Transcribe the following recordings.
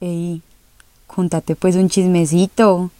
Ey, contate pues un chismecito.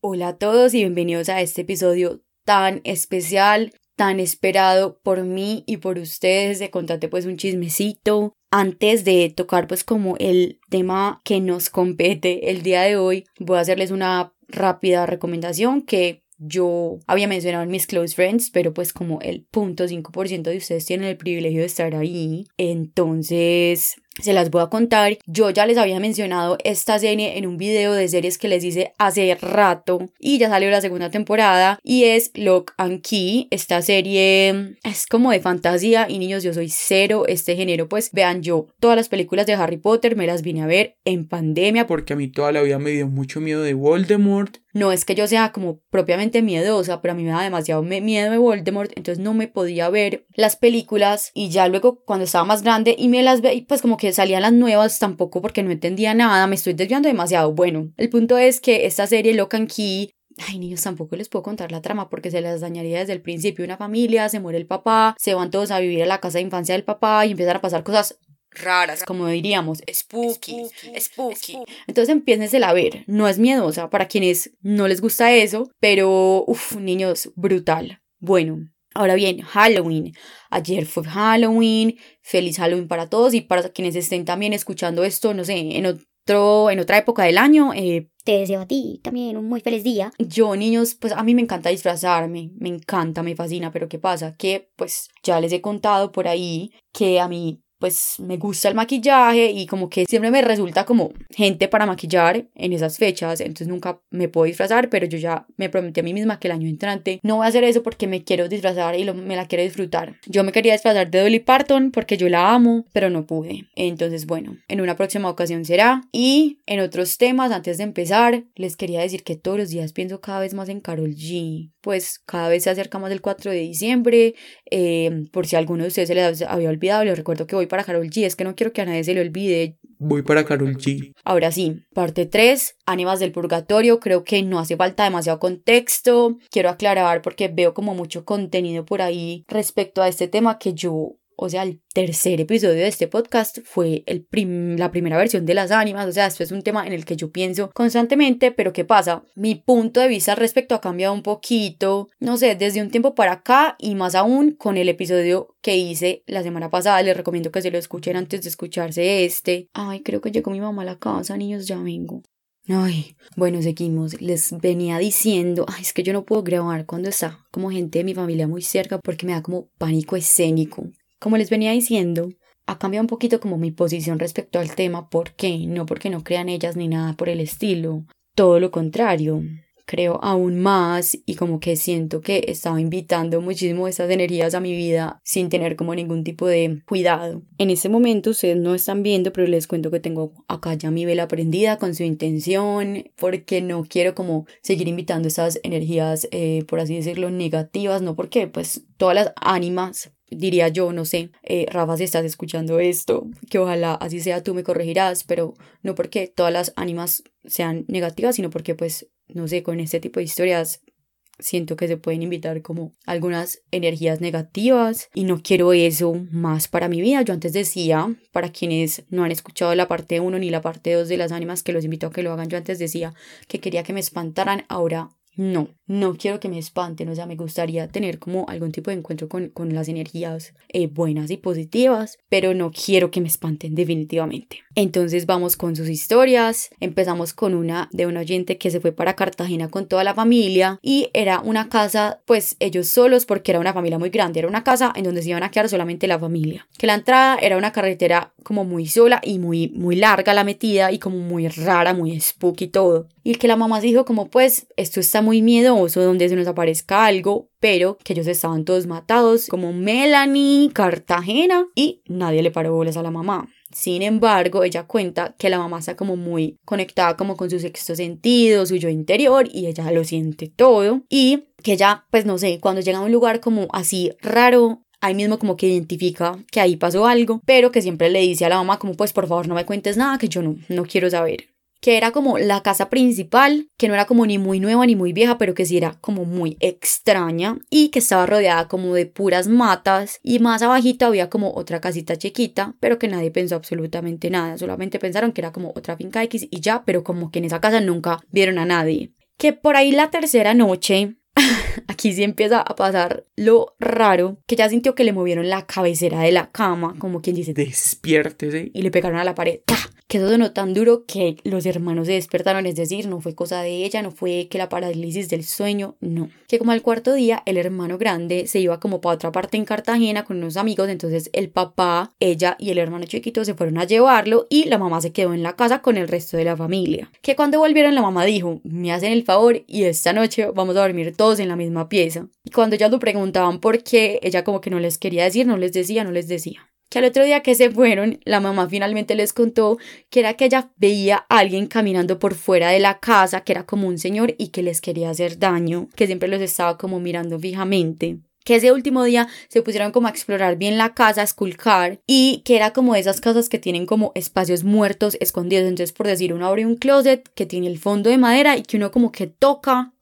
Hola a todos y bienvenidos a este episodio tan especial, tan esperado por mí y por ustedes de Contate pues un chismecito. Antes de tocar pues como el tema que nos compete el día de hoy, voy a hacerles una rápida recomendación que yo había mencionado en mis close friends, pero pues como el punto 5% de ustedes tienen el privilegio de estar ahí, entonces se las voy a contar. Yo ya les había mencionado esta serie en un video de series que les hice hace rato y ya salió la segunda temporada y es Lock and Key. Esta serie es como de fantasía y niños, yo soy cero este género. Pues vean, yo todas las películas de Harry Potter me las vine a ver en pandemia porque a mí toda la vida me dio mucho miedo de Voldemort. No es que yo sea como propiamente miedosa, pero a mí me da demasiado miedo de Voldemort, entonces no me podía ver las películas y ya luego cuando estaba más grande y me las ve, pues como que salían las nuevas tampoco porque no entendía nada, me estoy desviando demasiado. Bueno, el punto es que esta serie Lock and Key Ay, niños, tampoco les puedo contar la trama porque se les dañaría desde el principio. Una familia, se muere el papá, se van todos a vivir a la casa de infancia del papá y empiezan a pasar cosas raras, como diríamos, spooky, spooky. Entonces empiecen a ver, no es miedosa para quienes no les gusta eso, pero, uff, niños, brutal. Bueno, Ahora bien, Halloween. Ayer fue Halloween. Feliz Halloween para todos y para quienes estén también escuchando esto, no sé, en otro, en otra época del año. Eh, te deseo a ti también un muy feliz día. Yo, niños, pues a mí me encanta disfrazarme, me encanta, me fascina, pero ¿qué pasa? Que pues ya les he contado por ahí que a mí pues me gusta el maquillaje y como que siempre me resulta como gente para maquillar en esas fechas, entonces nunca me puedo disfrazar, pero yo ya me prometí a mí misma que el año entrante no voy a hacer eso porque me quiero disfrazar y me la quiero disfrutar. Yo me quería disfrazar de Dolly Parton porque yo la amo, pero no pude. Entonces, bueno, en una próxima ocasión será. Y en otros temas, antes de empezar, les quería decir que todos los días pienso cada vez más en Carol G. Pues cada vez se acerca más el 4 de diciembre. Eh, por si alguno de ustedes se les había olvidado, les recuerdo que voy para Carol G. Es que no quiero que a nadie se le olvide. Voy para Carol G. Ahora sí, parte 3, Ánimas del Purgatorio. Creo que no hace falta demasiado contexto. Quiero aclarar porque veo como mucho contenido por ahí respecto a este tema que yo o sea, el tercer episodio de este podcast fue el la primera versión de las ánimas, o sea, esto es un tema en el que yo pienso constantemente, pero ¿qué pasa? Mi punto de vista al respecto ha cambiado un poquito, no sé, desde un tiempo para acá y más aún con el episodio que hice la semana pasada, les recomiendo que se lo escuchen antes de escucharse este. Ay, creo que llegó mi mamá a la casa, niños, ya vengo. Ay, bueno, seguimos. Les venía diciendo, ay, es que yo no puedo grabar cuando está como gente de mi familia muy cerca porque me da como pánico escénico. Como les venía diciendo, ha cambiado un poquito como mi posición respecto al tema. ¿Por qué? No porque no crean ellas ni nada por el estilo. Todo lo contrario. Creo aún más y como que siento que estaba invitando muchísimo esas energías a mi vida sin tener como ningún tipo de cuidado. En este momento ustedes no están viendo, pero les cuento que tengo acá ya mi vela prendida con su intención porque no quiero como seguir invitando esas energías, eh, por así decirlo, negativas, no porque pues todas las ánimas diría yo, no sé, eh, Rafa, si estás escuchando esto, que ojalá así sea, tú me corregirás, pero no porque todas las ánimas sean negativas, sino porque pues, no sé, con este tipo de historias siento que se pueden invitar como algunas energías negativas y no quiero eso más para mi vida. Yo antes decía, para quienes no han escuchado la parte 1 ni la parte 2 de las ánimas que los invito a que lo hagan, yo antes decía que quería que me espantaran, ahora no, no quiero que me espanten, o sea, me gustaría tener como algún tipo de encuentro con, con las energías eh, buenas y positivas, pero no quiero que me espanten definitivamente. Entonces vamos con sus historias, empezamos con una de un oyente que se fue para Cartagena con toda la familia y era una casa, pues ellos solos porque era una familia muy grande, era una casa en donde se iban a quedar solamente la familia, que la entrada era una carretera como muy sola y muy, muy larga la metida y como muy rara, muy spooky todo. Y que la mamá dijo como pues esto está muy miedoso donde se nos aparezca algo, pero que ellos estaban todos matados como Melanie, Cartagena y nadie le paró bolas a la mamá. Sin embargo, ella cuenta que la mamá está como muy conectada como con su sexto sentido, su yo interior y ella lo siente todo y que ella pues no sé, cuando llega a un lugar como así raro, ahí mismo como que identifica que ahí pasó algo, pero que siempre le dice a la mamá como pues por favor no me cuentes nada que yo no, no quiero saber. Que era como la casa principal, que no era como ni muy nueva ni muy vieja, pero que sí era como muy extraña y que estaba rodeada como de puras matas y más abajito había como otra casita chiquita, pero que nadie pensó absolutamente nada, solamente pensaron que era como otra finca X y ya, pero como que en esa casa nunca vieron a nadie. Que por ahí la tercera noche aquí sí empieza a pasar lo raro, que ya sintió que le movieron la cabecera de la cama, como quien dice, Despiértese. y le pegaron a la pared. ¡Ta! Que eso sonó tan duro que los hermanos se despertaron, es decir, no fue cosa de ella, no fue que la parálisis del sueño, no. Que como al cuarto día el hermano grande se iba como para otra parte en Cartagena con unos amigos, entonces el papá, ella y el hermano chiquito se fueron a llevarlo y la mamá se quedó en la casa con el resto de la familia. Que cuando volvieron la mamá dijo, me hacen el favor y esta noche vamos a dormir todos en la misma pieza. Y cuando ellas lo preguntaban por qué, ella como que no les quería decir, no les decía, no les decía que al otro día que se fueron, la mamá finalmente les contó que era que ella veía a alguien caminando por fuera de la casa, que era como un señor y que les quería hacer daño, que siempre los estaba como mirando fijamente. Que ese último día se pusieron como a explorar bien la casa, a esculcar y que era como esas casas que tienen como espacios muertos escondidos. Entonces, por decir, uno abre un closet que tiene el fondo de madera y que uno como que toca.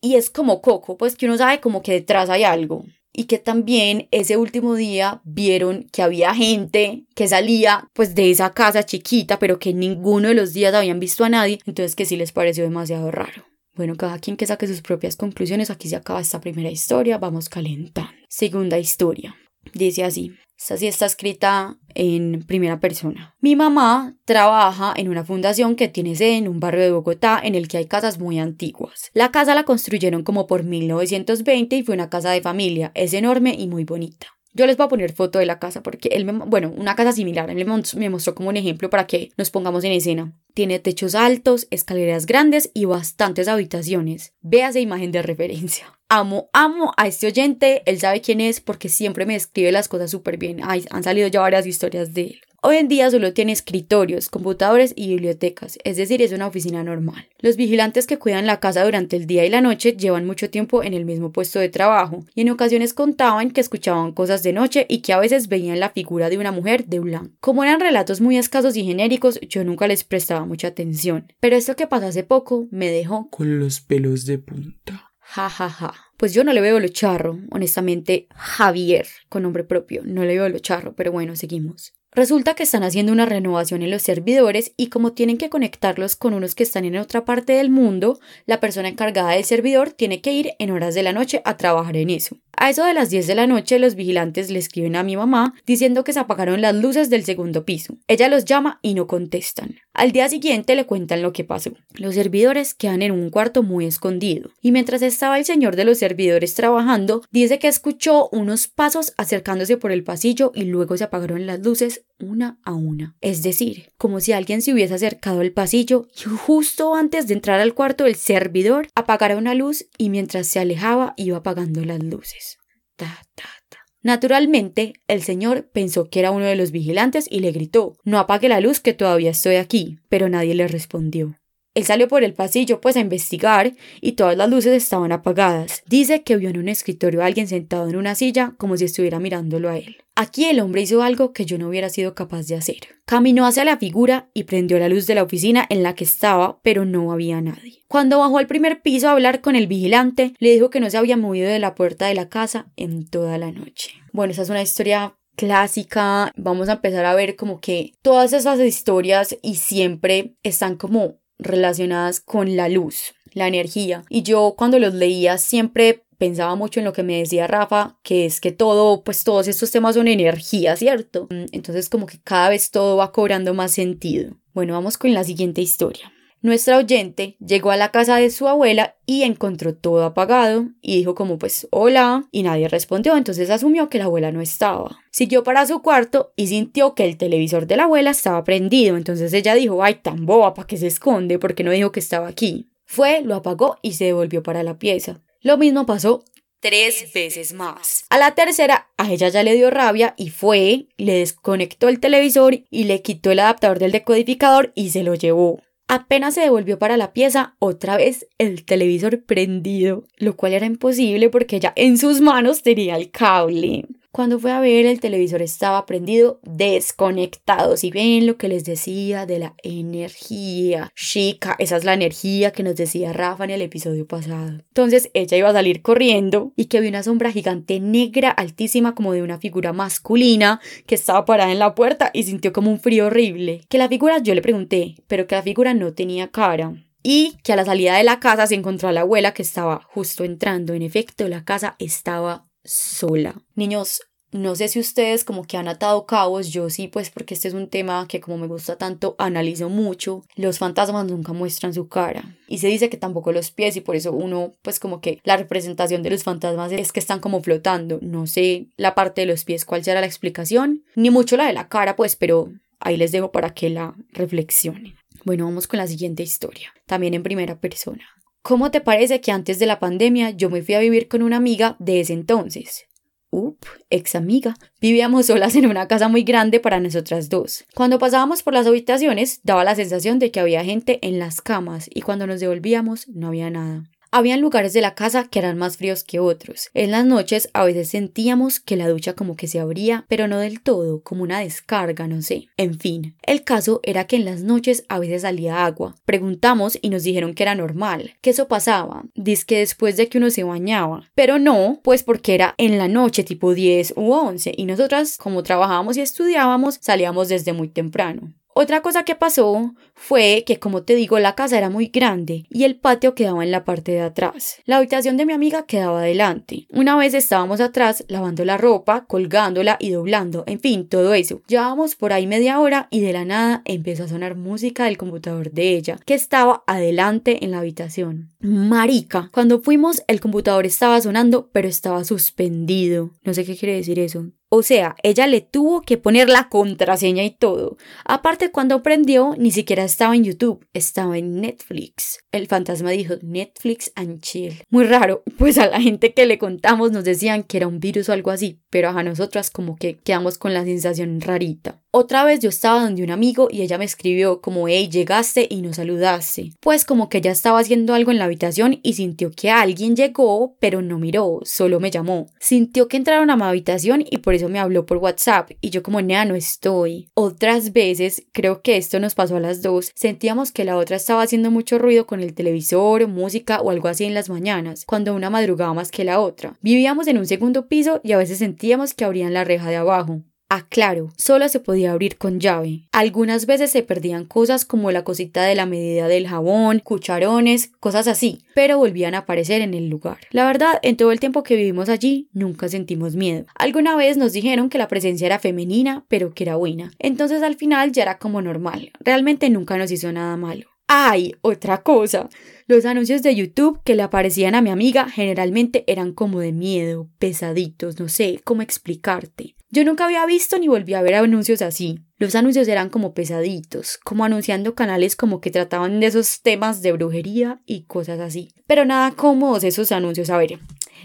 Y es como coco, pues que uno sabe como que detrás hay algo y que también ese último día vieron que había gente que salía pues de esa casa chiquita, pero que ninguno de los días habían visto a nadie, entonces que sí les pareció demasiado raro. Bueno, cada quien que saque sus propias conclusiones, aquí se acaba esta primera historia, vamos calentando. Segunda historia. Dice así, esta sí está escrita en primera persona. Mi mamá trabaja en una fundación que tiene sede en un barrio de Bogotá en el que hay casas muy antiguas. La casa la construyeron como por 1920 y fue una casa de familia. Es enorme y muy bonita. Yo les voy a poner foto de la casa porque él me, bueno, una casa similar, él me mostró como un ejemplo para que nos pongamos en escena. Tiene techos altos, escaleras grandes y bastantes habitaciones. Véase imagen de referencia. Amo, amo a este oyente, él sabe quién es porque siempre me escribe las cosas súper bien. Ay, han salido ya varias historias de él. Hoy en día solo tiene escritorios, computadores y bibliotecas, es decir, es una oficina normal. Los vigilantes que cuidan la casa durante el día y la noche llevan mucho tiempo en el mismo puesto de trabajo y en ocasiones contaban que escuchaban cosas de noche y que a veces veían la figura de una mujer de blanco. Como eran relatos muy escasos y genéricos, yo nunca les prestaba mucha atención. Pero esto que pasó hace poco me dejó con los pelos de punta. Ja, ja, ja. Pues yo no le veo lo charro, honestamente, Javier, con nombre propio, no le veo lo charro, pero bueno, seguimos. Resulta que están haciendo una renovación en los servidores y como tienen que conectarlos con unos que están en otra parte del mundo, la persona encargada del servidor tiene que ir en horas de la noche a trabajar en eso. A eso de las 10 de la noche los vigilantes le escriben a mi mamá diciendo que se apagaron las luces del segundo piso. Ella los llama y no contestan. Al día siguiente le cuentan lo que pasó. Los servidores quedan en un cuarto muy escondido y mientras estaba el señor de los servidores trabajando, dice que escuchó unos pasos acercándose por el pasillo y luego se apagaron las luces una a una. Es decir, como si alguien se hubiese acercado al pasillo y justo antes de entrar al cuarto el servidor apagara una luz y mientras se alejaba iba apagando las luces. Ta, ta, ta. Naturalmente, el señor pensó que era uno de los vigilantes y le gritó No apague la luz que todavía estoy aquí, pero nadie le respondió. Él salió por el pasillo pues a investigar y todas las luces estaban apagadas. Dice que vio en un escritorio a alguien sentado en una silla como si estuviera mirándolo a él. Aquí el hombre hizo algo que yo no hubiera sido capaz de hacer. Caminó hacia la figura y prendió la luz de la oficina en la que estaba, pero no había nadie. Cuando bajó al primer piso a hablar con el vigilante, le dijo que no se había movido de la puerta de la casa en toda la noche. Bueno, esa es una historia clásica. Vamos a empezar a ver como que todas esas historias y siempre están como relacionadas con la luz, la energía. Y yo cuando los leía siempre pensaba mucho en lo que me decía Rafa, que es que todo, pues todos estos temas son energía, ¿cierto? Entonces como que cada vez todo va cobrando más sentido. Bueno, vamos con la siguiente historia. Nuestra oyente llegó a la casa de su abuela y encontró todo apagado y dijo como pues hola y nadie respondió, entonces asumió que la abuela no estaba. Siguió para su cuarto y sintió que el televisor de la abuela estaba prendido, entonces ella dijo ay tan boba, ¿para qué se esconde? porque no dijo que estaba aquí? Fue, lo apagó y se devolvió para la pieza. Lo mismo pasó tres veces más. A la tercera, a ella ya le dio rabia y fue, le desconectó el televisor y le quitó el adaptador del decodificador y se lo llevó. Apenas se devolvió para la pieza, otra vez el televisor prendido, lo cual era imposible porque ella en sus manos tenía el cable. Cuando fue a ver, el televisor estaba prendido, desconectado. Si ven lo que les decía de la energía chica, esa es la energía que nos decía Rafa en el episodio pasado. Entonces ella iba a salir corriendo y que vio una sombra gigante negra, altísima, como de una figura masculina que estaba parada en la puerta y sintió como un frío horrible. Que la figura, yo le pregunté, pero que la figura no tenía cara y que a la salida de la casa se encontró a la abuela que estaba justo entrando. En efecto, la casa estaba sola. Niños, no sé si ustedes como que han atado cabos, yo sí, pues porque este es un tema que como me gusta tanto, analizo mucho. Los fantasmas nunca muestran su cara. Y se dice que tampoco los pies y por eso uno, pues como que la representación de los fantasmas es que están como flotando. No sé la parte de los pies cuál será la explicación, ni mucho la de la cara, pues, pero ahí les dejo para que la reflexionen. Bueno, vamos con la siguiente historia, también en primera persona. ¿Cómo te parece que antes de la pandemia yo me fui a vivir con una amiga de ese entonces? Up, ex amiga. Vivíamos solas en una casa muy grande para nosotras dos. Cuando pasábamos por las habitaciones, daba la sensación de que había gente en las camas y cuando nos devolvíamos no había nada. Habían lugares de la casa que eran más fríos que otros. En las noches a veces sentíamos que la ducha como que se abría, pero no del todo, como una descarga, no sé. En fin, el caso era que en las noches a veces salía agua. Preguntamos y nos dijeron que era normal, que eso pasaba, dice que después de que uno se bañaba. Pero no, pues porque era en la noche tipo 10 u 11 y nosotras, como trabajábamos y estudiábamos, salíamos desde muy temprano. Otra cosa que pasó fue que, como te digo, la casa era muy grande y el patio quedaba en la parte de atrás. La habitación de mi amiga quedaba adelante. Una vez estábamos atrás lavando la ropa, colgándola y doblando, en fin, todo eso. Llevábamos por ahí media hora y de la nada empezó a sonar música del computador de ella, que estaba adelante en la habitación. Marica, cuando fuimos el computador estaba sonando, pero estaba suspendido. No sé qué quiere decir eso. O sea, ella le tuvo que poner la contraseña y todo. Aparte, cuando prendió, ni siquiera estaba en YouTube, estaba en Netflix. El fantasma dijo Netflix and chill. Muy raro, pues a la gente que le contamos nos decían que era un virus o algo así, pero a nosotras como que quedamos con la sensación rarita. Otra vez yo estaba donde un amigo y ella me escribió como hey llegaste y nos saludaste. Pues como que ella estaba haciendo algo en la habitación y sintió que alguien llegó pero no miró, solo me llamó. Sintió que entraron a mi habitación y por eso me habló por WhatsApp y yo como nea no estoy. Otras veces, creo que esto nos pasó a las dos, sentíamos que la otra estaba haciendo mucho ruido con el televisor, música o algo así en las mañanas, cuando una madrugaba más que la otra. Vivíamos en un segundo piso y a veces sentíamos que abrían la reja de abajo. Ah, claro, solo se podía abrir con llave. Algunas veces se perdían cosas como la cosita de la medida del jabón, cucharones, cosas así, pero volvían a aparecer en el lugar. La verdad, en todo el tiempo que vivimos allí, nunca sentimos miedo. Alguna vez nos dijeron que la presencia era femenina, pero que era buena. Entonces al final ya era como normal. Realmente nunca nos hizo nada malo. ¡Ay! Otra cosa. Los anuncios de YouTube que le aparecían a mi amiga generalmente eran como de miedo, pesaditos, no sé cómo explicarte. Yo nunca había visto ni volví a ver anuncios así. Los anuncios eran como pesaditos, como anunciando canales como que trataban de esos temas de brujería y cosas así. Pero nada cómodos esos anuncios. A ver,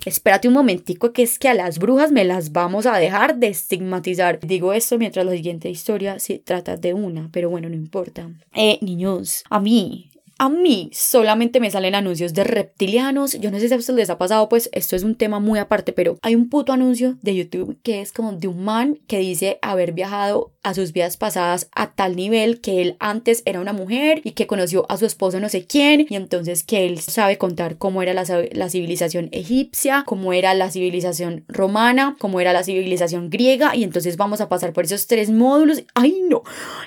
espérate un momentico que es que a las brujas me las vamos a dejar de estigmatizar. Digo esto mientras la siguiente historia se trata de una, pero bueno, no importa. Eh, niños, a mí a mí solamente me salen anuncios de reptilianos. Yo no sé si a ustedes les ha pasado, pues esto es un tema muy aparte, pero hay un puto anuncio de YouTube que es como de un man que dice haber viajado a sus vidas pasadas a tal nivel que él antes era una mujer y que conoció a su esposo no sé quién y entonces que él sabe contar cómo era la, la civilización egipcia, cómo era la civilización romana, cómo era la civilización griega y entonces vamos a pasar por esos tres módulos. Ay no,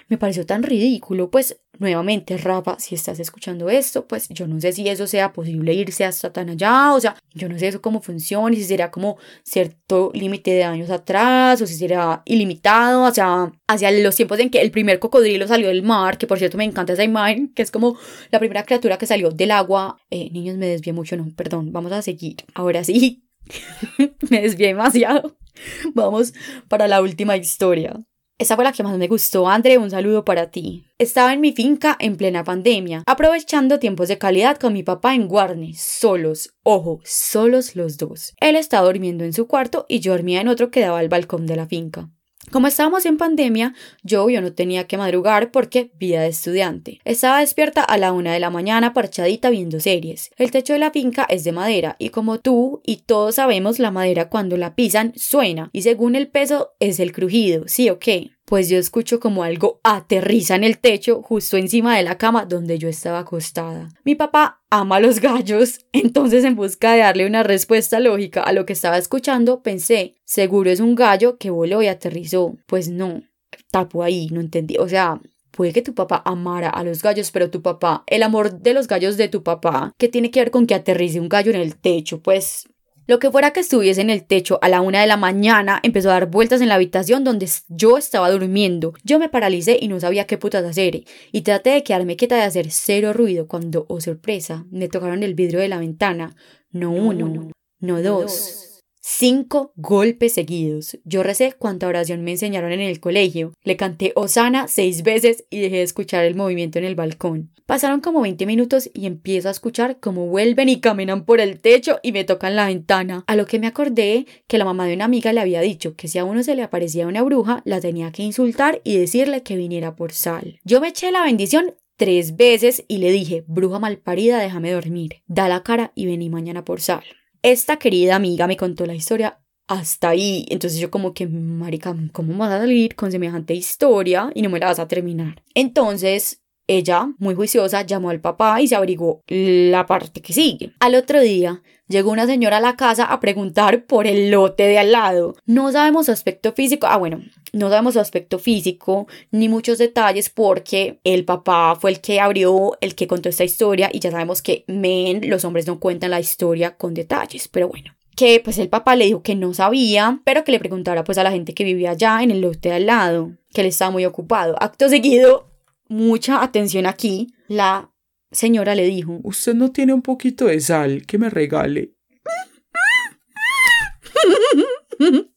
me pareció tan ridículo. Pues nuevamente, Rafa, si estás escuchando esto, pues yo no sé si eso sea posible irse hasta tan allá, o sea, yo no sé eso cómo funciona si será como cierto límite de años atrás o si será ilimitado, o sea, hacia los tiempos en que el primer cocodrilo salió del mar, que por cierto me encanta esa imagen, que es como la primera criatura que salió del agua. Eh, niños, me desvié mucho, no, perdón, vamos a seguir. Ahora sí, me desvié demasiado. Vamos para la última historia. Esa fue la que más me gustó, André, un saludo para ti. Estaba en mi finca en plena pandemia, aprovechando tiempos de calidad con mi papá en Guarne, solos, ojo, solos los dos. Él estaba durmiendo en su cuarto y yo dormía en otro que daba al balcón de la finca. Como estábamos en pandemia, yo, yo no tenía que madrugar porque vida de estudiante. Estaba despierta a la una de la mañana parchadita viendo series. El techo de la finca es de madera y como tú y todos sabemos la madera cuando la pisan suena y según el peso es el crujido, ¿sí o qué? Pues yo escucho como algo aterriza en el techo justo encima de la cama donde yo estaba acostada. Mi papá ama los gallos, entonces en busca de darle una respuesta lógica a lo que estaba escuchando, pensé, seguro es un gallo que voló y aterrizó. Pues no, tapo ahí, no entendí, o sea... Puede que tu papá amara a los gallos, pero tu papá, el amor de los gallos de tu papá, ¿qué tiene que ver con que aterrice un gallo en el techo? Pues lo que fuera que estuviese en el techo a la una de la mañana empezó a dar vueltas en la habitación donde yo estaba durmiendo. Yo me paralicé y no sabía qué putas hacer. Y traté de quedarme quieta de hacer cero ruido cuando, oh sorpresa, me tocaron el vidrio de la ventana. No uno, no, dos Cinco golpes seguidos. Yo recé cuanta oración me enseñaron en el colegio. Le canté Osana seis veces y dejé de escuchar el movimiento en el balcón. Pasaron como 20 minutos y empiezo a escuchar cómo vuelven y caminan por el techo y me tocan la ventana. A lo que me acordé que la mamá de una amiga le había dicho que si a uno se le aparecía una bruja, la tenía que insultar y decirle que viniera por sal. Yo me eché la bendición tres veces y le dije, bruja malparida, déjame dormir. Da la cara y vení mañana por sal esta querida amiga me contó la historia hasta ahí. Entonces yo como que, marica, ¿cómo vas a salir con semejante historia y no me la vas a terminar? Entonces ella, muy juiciosa, llamó al papá y se averiguó la parte que sigue. Al otro día, llegó una señora a la casa a preguntar por el lote de al lado. No sabemos su aspecto físico. Ah, bueno, no sabemos su aspecto físico ni muchos detalles porque el papá fue el que abrió, el que contó esta historia y ya sabemos que men, los hombres no cuentan la historia con detalles, pero bueno que pues el papá le dijo que no sabía, pero que le preguntara pues a la gente que vivía allá en el lote de al lado, que él estaba muy ocupado. Acto seguido, mucha atención aquí, la señora le dijo, Usted no tiene un poquito de sal que me regale.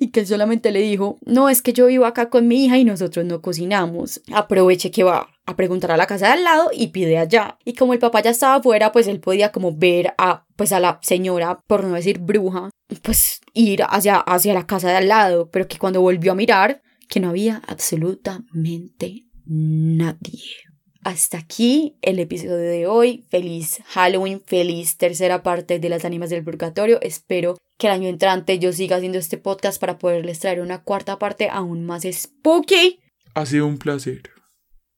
y que él solamente le dijo, no, es que yo vivo acá con mi hija y nosotros no cocinamos. Aproveche que va a preguntar a la casa de al lado y pide allá. Y como el papá ya estaba afuera, pues él podía como ver a, pues a la señora, por no decir bruja, pues ir hacia, hacia la casa de al lado, pero que cuando volvió a mirar, que no había absolutamente nadie. Hasta aquí el episodio de hoy. Feliz Halloween, feliz tercera parte de las ánimas del purgatorio. Espero que el año entrante yo siga haciendo este podcast para poderles traer una cuarta parte aún más spooky. Ha sido un placer.